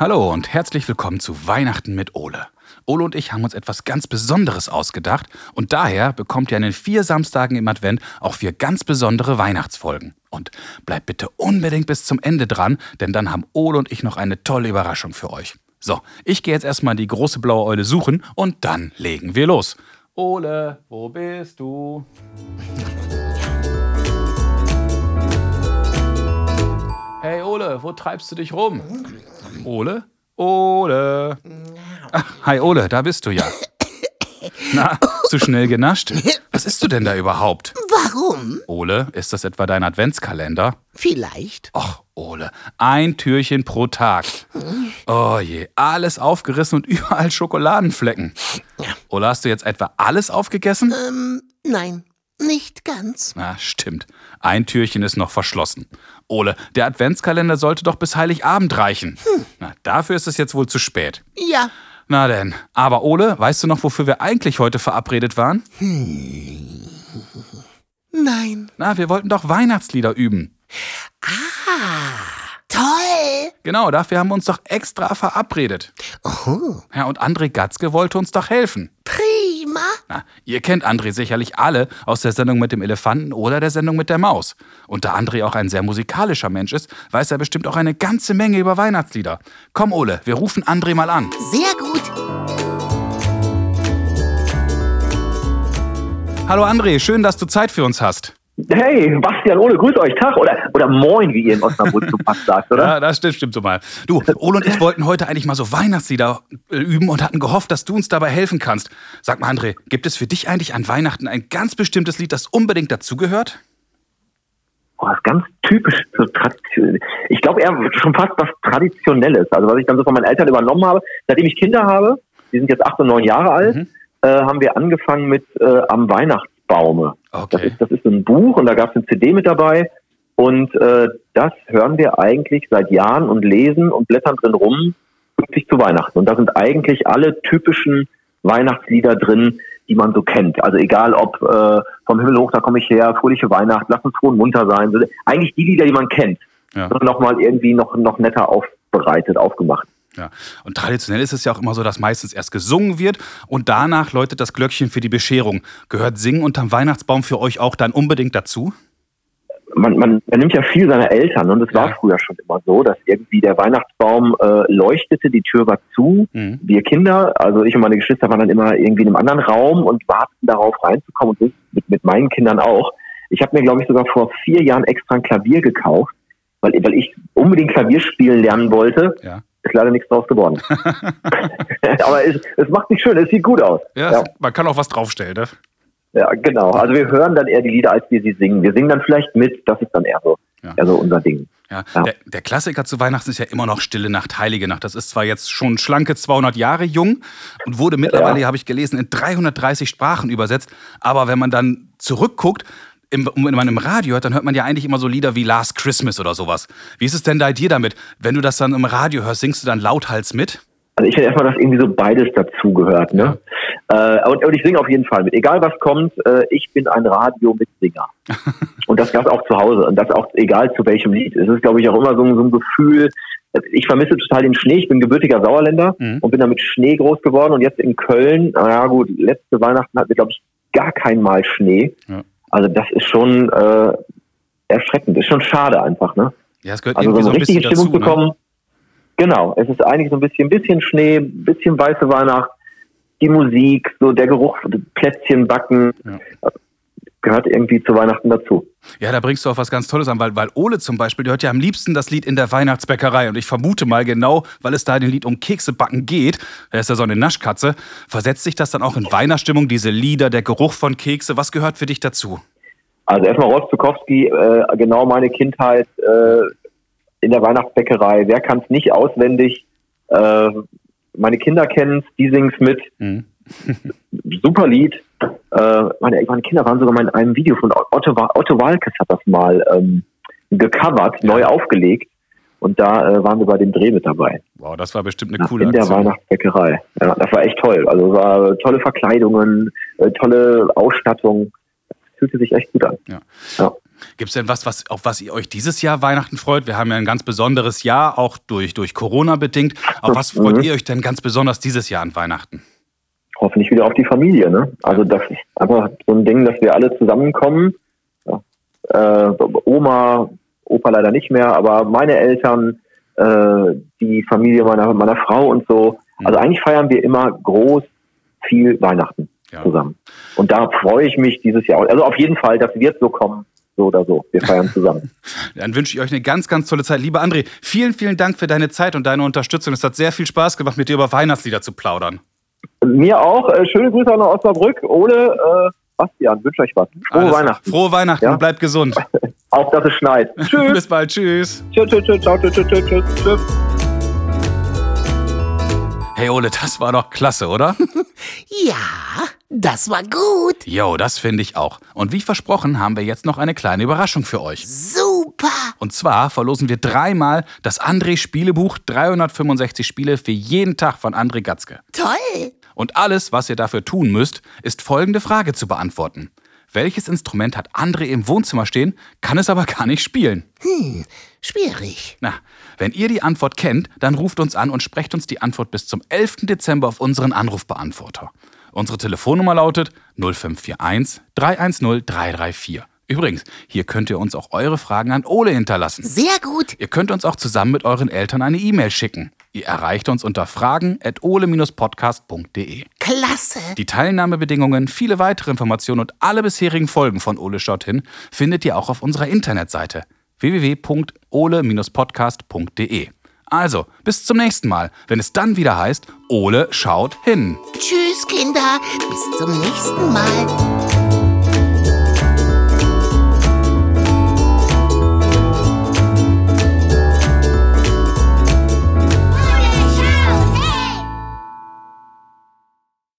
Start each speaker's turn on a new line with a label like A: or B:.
A: Hallo und herzlich willkommen zu Weihnachten mit Ole. Ole und ich haben uns etwas ganz Besonderes ausgedacht und daher bekommt ihr an den vier Samstagen im Advent auch vier ganz besondere Weihnachtsfolgen. Und bleibt bitte unbedingt bis zum Ende dran, denn dann haben Ole und ich noch eine tolle Überraschung für euch. So, ich gehe jetzt erstmal die große blaue Eule suchen und dann legen wir los. Ole, wo bist du? Hey Ole, wo treibst du dich rum? Ole? Ole? Ach, hi Ole, da bist du ja. Na, zu schnell genascht? Was isst du denn da überhaupt?
B: Warum?
A: Ole, ist das etwa dein Adventskalender?
B: Vielleicht.
A: Och, Ole, ein Türchen pro Tag. Oh je, alles aufgerissen und überall Schokoladenflecken. Ole, hast du jetzt etwa alles aufgegessen?
B: Ähm, nein, nicht ganz.
A: Na, stimmt. Ein Türchen ist noch verschlossen. Ole, der Adventskalender sollte doch bis Heiligabend reichen. Na, dafür ist es jetzt wohl zu spät.
B: Ja,
A: Na denn. Aber Ole, weißt du noch, wofür wir eigentlich heute verabredet waren?
B: nein.
A: Na, wir wollten doch Weihnachtslieder üben.
B: Toll.
A: Genau, dafür haben wir uns doch extra verabredet.
B: Oh,
A: Ja, und André Gatzke wollte uns doch helfen.
B: prima.
A: Na, ihr kennt André sicherlich alle aus der Sendung mit dem Elefanten oder der Sendung mit der Maus. Und da André auch ein sehr musikalischer Mensch ist, weiß er bestimmt auch eine ganze Menge über Weihnachtslieder. Komm, Ole, wir rufen André mal an.
B: Sehr gut.
A: Hallo André, schön, dass du Zeit für uns hast.
C: Hey, Bastian, Ole, grüß euch, Tag oder, oder Moin, wie ihr in Osnabrück so fast sagt, oder?
A: Ja, das stimmt, stimmt so mal. Du, Ole und ich wollten heute eigentlich mal so Weihnachtslieder äh, üben und hatten gehofft, dass du uns dabei helfen kannst. Sag mal, André, gibt es für dich eigentlich an Weihnachten ein ganz bestimmtes Lied, das unbedingt dazugehört?
C: Boah, das ist ganz typisch. Ich glaube eher schon fast was Traditionelles. Also was ich dann so von meinen Eltern übernommen habe, seitdem ich Kinder habe, die sind jetzt acht und neun Jahre alt,
A: Mhm.
C: äh, haben wir angefangen mit äh, Am Weihnachtsbaume. Das
A: Okay.
C: ist, das ist ein Buch und da gab es eine CD mit dabei. Und äh, das hören wir eigentlich seit Jahren und lesen und blättern drin rum, pünktlich zu Weihnachten. Und da sind eigentlich alle typischen Weihnachtslieder drin, die man so kennt. Also egal ob äh, vom Himmel hoch, da komme ich her, fröhliche Weihnacht, lass uns froh und munter sein. Eigentlich die Lieder, die man kennt.
A: Ja.
C: Nochmal irgendwie noch, noch netter aufbereitet, aufgemacht.
A: Ja. Und traditionell ist es ja auch immer so, dass meistens erst gesungen wird und danach läutet das Glöckchen für die Bescherung. Gehört Singen unterm Weihnachtsbaum für euch auch dann unbedingt dazu?
C: man, man, man nimmt ja viel seiner Eltern und es war
A: Ja.
C: früher schon immer so, dass irgendwie der Weihnachtsbaum äh, leuchtete, die Tür war zu.
A: Mhm.
C: Wir Kinder, also ich und meine Geschwister waren dann immer irgendwie in einem anderen Raum und warteten darauf reinzukommen und mit, mit meinen Kindern auch. Ich habe mir, glaube ich, sogar vor vier Jahren extra ein Klavier gekauft, weil, weil ich unbedingt Klavier spielen lernen wollte.
A: Ja.
C: Ist leider nichts draus geworden. Aber es, es macht sich schön, es sieht gut aus.
A: Ja,
C: Ja.
A: man kann auch was draufstellen, ne?
C: Ja, genau. Also wir hören dann eher die Lieder, als wir sie singen. Wir singen dann vielleicht mit, das ist dann eher so,
A: Ja.
C: eher so unser Ding.
A: Ja,
C: Ja.
A: Der, der Klassiker zu Weihnachten ist ja immer noch Stille Nacht, Heilige Nacht. Das ist zwar jetzt schon schlanke 200 Jahre jung und wurde mittlerweile,
C: Ja.
A: habe ich gelesen, in 330 Sprachen übersetzt. Aber wenn man dann zurückguckt, im, wenn man im Radio hört, dann hört man ja eigentlich immer so Lieder wie Last Christmas oder sowas. Wie ist es denn bei dir damit? Wenn du das dann im Radio hörst, singst du dann lauthals mit?
C: Also ich finde erstmal, dass irgendwie so beides dazugehört. Ne? Äh, und, und ich singe auf jeden Fall mit. Egal was kommt, äh, ich bin ein Radio-Mitsinger. und das, das auch zu Hause. Und das auch egal zu welchem Lied. Es ist, glaube ich, auch immer so, ein- so ein Gefühl. Ich vermisse total den Schnee. Ich bin gebürtiger Sauerländer
A: Mhm.
C: und bin da mit Schnee groß geworden. Und jetzt in Köln, naja gut, letzte Weihnachten hatten wir, glaube ich, gar kein Mal Schnee.
A: Ja.
C: Also das ist schon äh, erschreckend. Ist schon schade einfach. Ne?
A: Ja, es gehört
C: Also so
A: irgendwie
C: eine
A: so ein
C: richtige Stimmung
A: dazu. Ne?
C: bekommen. Genau, es ist eigentlich so ein bisschen, bisschen Schnee, bisschen weiße Weihnacht, die Musik, so der Geruch, Plätzchen backen,
A: Ja.
C: Gehört irgendwie zu Weihnachten dazu.
A: Ja, da bringst du auch was ganz Tolles an, weil, weil Ole zum Beispiel, der hört ja am liebsten das Lied in der Weihnachtsbäckerei. Und ich vermute mal genau, weil es da in dem Lied um Keksebacken geht, er ist ja so eine Naschkatze, versetzt sich das dann auch in Weihnachtsstimmung, diese Lieder, der Geruch von Kekse. Was gehört für dich dazu?
C: Also erstmal Rolf Zukowski, äh, genau meine Kindheit äh, in der Weihnachtsbäckerei. Wer kann es nicht auswendig? Äh, meine Kinder kennen es, die singen es mit.
A: Mhm.
C: Super Lied. Äh, meine, meine Kinder waren sogar mal in einem Video von Otto, Otto Walkes hat das mal ähm, gecovert, neu aufgelegt. Und da äh, waren wir bei dem Dreh mit dabei.
A: Wow, das war bestimmt eine
C: Ja,
A: coole
C: in der
A: Aktion.
C: Weihnachtsbäckerei. Ja, das war echt toll. Also es war tolle Verkleidungen, äh, tolle Ausstattung. Das fühlte sich echt gut an.
A: Ja.
C: Ja.
A: Gibt es denn was, was, auf was ihr euch dieses Jahr Weihnachten freut? Wir haben ja ein ganz besonderes Jahr, auch durch, durch Corona bedingt. Auf was freut
C: Mhm.
A: ihr euch denn ganz besonders dieses Jahr an Weihnachten?
C: Hoffentlich wieder auf die Familie. Ne? Also das ist einfach so ein Ding, dass wir alle zusammenkommen. Ja. Äh, Oma, Opa leider nicht mehr, aber meine Eltern, äh, die Familie meiner, meiner Frau und so. Also eigentlich feiern wir immer groß viel Weihnachten
A: Ja.
C: zusammen. Und da freue ich mich dieses Jahr. Also auf jeden Fall, das wird so kommen, so oder so. Wir feiern zusammen.
A: Dann wünsche ich euch eine ganz, ganz tolle Zeit. Lieber André, vielen, vielen Dank für deine Zeit und deine Unterstützung. Es hat sehr viel Spaß gemacht, mit dir über Weihnachtslieder zu plaudern.
C: Mir auch. Äh, schöne Grüße auch nach Osnabrück. Ole, äh, Bastian, wünsche euch was. Frohe
A: Alles-
C: Weihnachten.
A: Frohe Weihnachten
C: Ja.
A: und bleibt gesund.
C: Auch, dass es schneit. Tschüss.
A: Bis bald. Tschüss.
C: Tschüss, tschüss, tschüss, tschüss, tschüss, tschüss, tschüss.
A: Hey Ole, das war doch klasse, oder?
B: Ja, das war gut.
A: Jo, das finde ich auch. Und wie versprochen haben wir jetzt noch eine kleine Überraschung für euch.
B: Super.
A: Und zwar verlosen wir dreimal das André Spielebuch 365 Spiele für jeden Tag von André Gatzke.
B: Toll.
A: Und alles, was ihr dafür tun müsst, ist folgende Frage zu beantworten. Welches Instrument hat André im Wohnzimmer stehen, kann es aber gar nicht spielen?
B: Schwierig.
A: Na, wenn ihr die Antwort kennt, dann ruft uns an und sprecht uns die Antwort bis zum 11. Dezember auf unseren Anrufbeantworter. Unsere Telefonnummer lautet 0541 310 334. Übrigens, hier könnt ihr uns auch eure Fragen an Ole hinterlassen.
B: Sehr gut.
A: Ihr könnt uns auch zusammen mit euren Eltern eine E-Mail schicken. Ihr erreicht uns unter fragen.ole-podcast.de.
B: Klasse.
A: Die Teilnahmebedingungen, viele weitere Informationen und alle bisherigen Folgen von Ole schaut hin findet ihr auch auf unserer Internetseite www.ole-podcast.de. Also, bis zum nächsten Mal, wenn es dann wieder heißt, Ole schaut hin.
B: Tschüss, Kinder. Bis zum nächsten Mal.